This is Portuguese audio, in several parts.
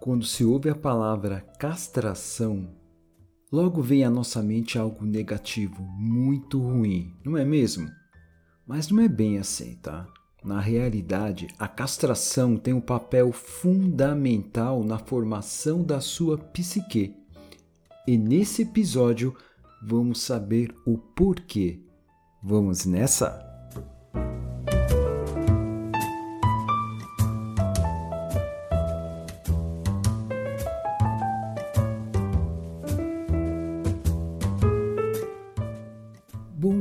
Quando se ouve a palavra castração, logo vem à nossa mente algo negativo, muito ruim, não é mesmo? Mas não é bem assim, tá? Na realidade, a castração tem um papel fundamental na formação da sua psique. E nesse episódio vamos saber o porquê. Vamos nessa?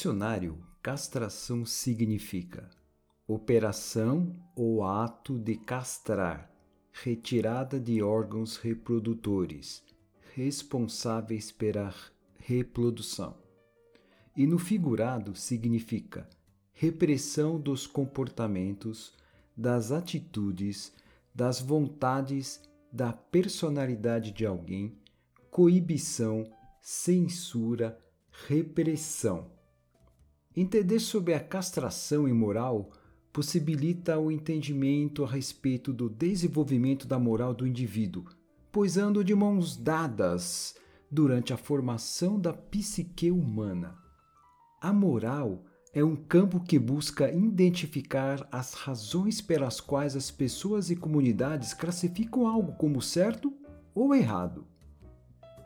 Dicionário, castração significa operação ou ato de castrar, retirada de órgãos reprodutores, responsáveis pela reprodução. E no figurado significa repressão dos comportamentos, das atitudes, das vontades, da personalidade de alguém, coibição, censura, repressão. Entender sobre a castração imoral possibilita o entendimento a respeito do desenvolvimento da moral do indivíduo, pois andam de mãos dadas durante a formação da psique humana. A moral é um campo que busca identificar as razões pelas quais as pessoas e comunidades classificam algo como certo ou errado.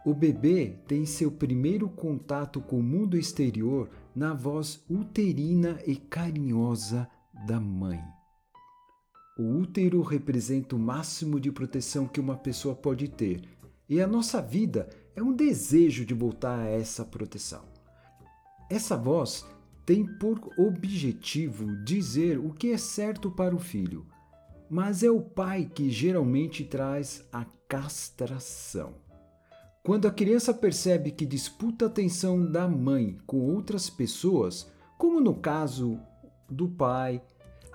O bebê tem seu primeiro contato com o mundo exterior na voz uterina e carinhosa da mãe. O útero representa o máximo de proteção que uma pessoa pode ter, e a nossa vida é um desejo de voltar a essa proteção. Essa voz tem por objetivo dizer o que é certo para o filho, mas é o pai que geralmente traz a castração. Quando a criança percebe que disputa a atenção da mãe com outras pessoas, como no caso do pai,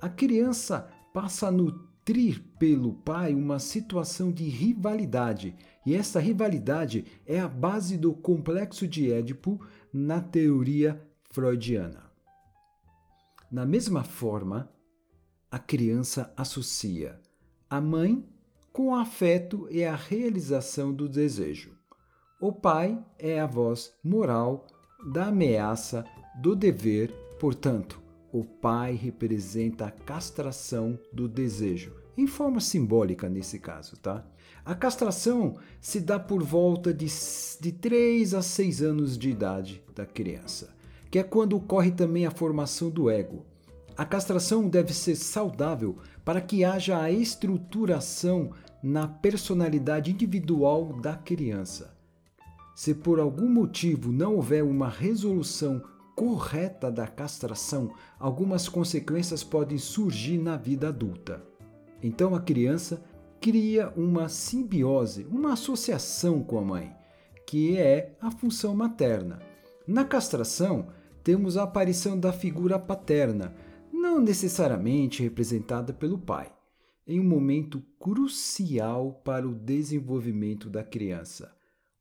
a criança passa a nutrir pelo pai uma situação de rivalidade, e essa rivalidade é a base do complexo de Édipo na teoria freudiana. Na mesma forma, a criança associa a mãe com o afeto e a realização do desejo. O pai é a voz moral da ameaça do dever, portanto, o pai representa a castração do desejo, em forma simbólica nesse caso, tá? A castração se dá por volta de, de 3 a 6 anos de idade da criança, que é quando ocorre também a formação do ego. A castração deve ser saudável para que haja a estruturação na personalidade individual da criança. Se por algum motivo não houver uma resolução correta da castração, algumas consequências podem surgir na vida adulta. Então a criança cria uma simbiose, uma associação com a mãe, que é a função materna. Na castração, temos a aparição da figura paterna, não necessariamente representada pelo pai, em um momento crucial para o desenvolvimento da criança.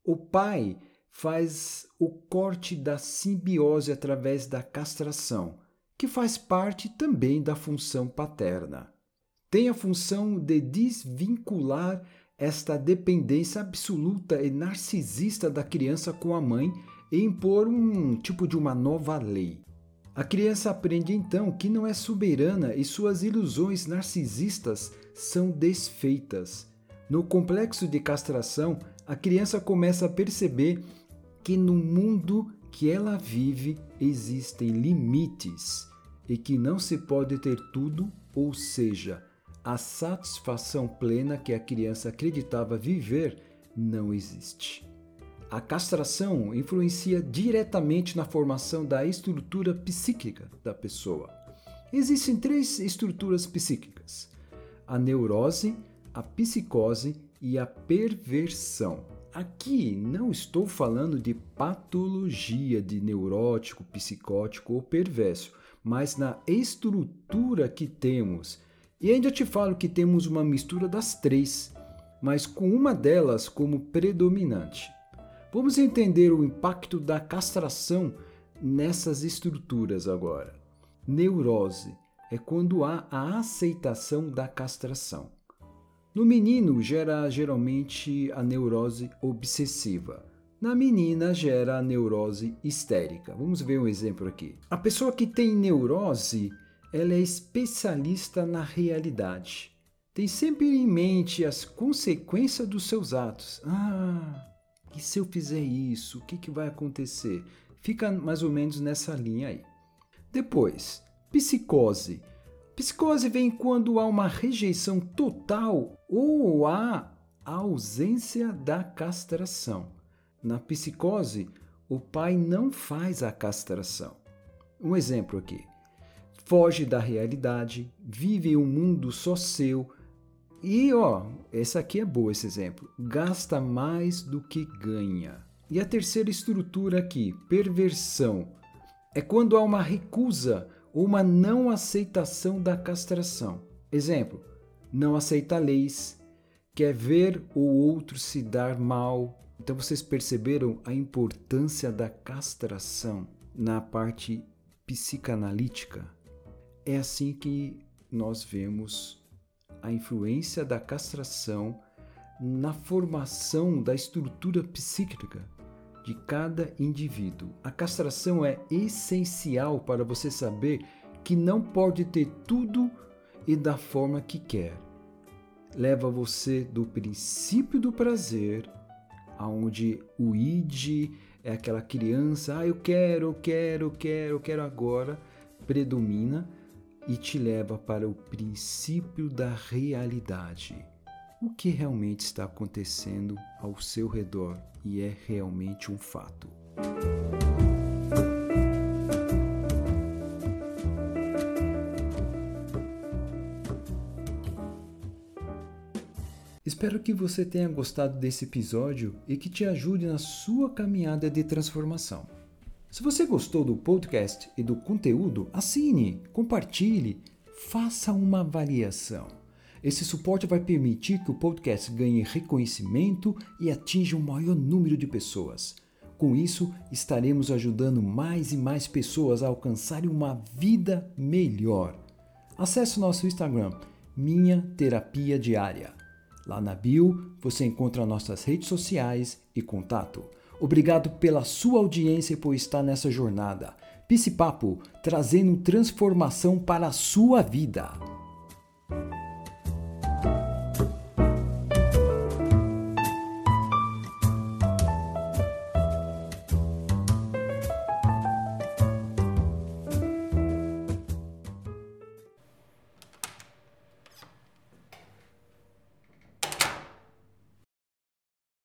O pai faz o corte da simbiose através da castração, que faz parte também da função paterna. Tem a função de desvincular esta dependência absoluta e narcisista da criança com a mãe e impor um tipo de uma nova lei. A criança aprende então que não é soberana e suas ilusões narcisistas são desfeitas. No complexo de castração, a criança começa a perceber que no mundo que ela vive existem limites e que não se pode ter tudo, ou seja, a satisfação plena que a criança acreditava viver não existe. A castração influencia diretamente na formação da estrutura psíquica da pessoa. Existem três estruturas psíquicas: a neurose, a psicose e a perversão. Aqui não estou falando de patologia de neurótico, psicótico ou perverso, mas na estrutura que temos. E ainda te falo que temos uma mistura das três, mas com uma delas como predominante. Vamos entender o impacto da castração nessas estruturas agora. Neurose é quando há a aceitação da castração. No menino, gera geralmente a neurose obsessiva. Na menina, gera a neurose histérica. Vamos ver um exemplo aqui. A pessoa que tem neurose, ela é especialista na realidade. Tem sempre em mente as consequências dos seus atos. Ah, e se eu fizer isso, o que, que vai acontecer? Fica mais ou menos nessa linha aí. Depois, psicose Psicose vem quando há uma rejeição total ou há ausência da castração. Na psicose, o pai não faz a castração. Um exemplo aqui. Foge da realidade, vive um mundo só seu e, ó, essa aqui é boa esse exemplo. Gasta mais do que ganha. E a terceira estrutura aqui, perversão, é quando há uma recusa uma não aceitação da castração. Exemplo: não aceita leis, quer ver o outro se dar mal. Então vocês perceberam a importância da castração na parte psicanalítica? É assim que nós vemos a influência da castração na formação da estrutura psíquica de cada indivíduo. A castração é essencial para você saber que não pode ter tudo e da forma que quer. Leva você do princípio do prazer, aonde o id é aquela criança, ah, eu quero, eu quero, eu quero, eu quero agora, predomina e te leva para o princípio da realidade o que realmente está acontecendo ao seu redor e é realmente um fato. Espero que você tenha gostado desse episódio e que te ajude na sua caminhada de transformação. Se você gostou do podcast e do conteúdo, assine, compartilhe, faça uma avaliação. Esse suporte vai permitir que o podcast ganhe reconhecimento e atinja um maior número de pessoas. Com isso, estaremos ajudando mais e mais pessoas a alcançarem uma vida melhor. Acesse nosso Instagram, Minha Terapia Diária. Lá na bio você encontra nossas redes sociais e contato. Obrigado pela sua audiência e por estar nessa jornada. Papo, trazendo transformação para a sua vida.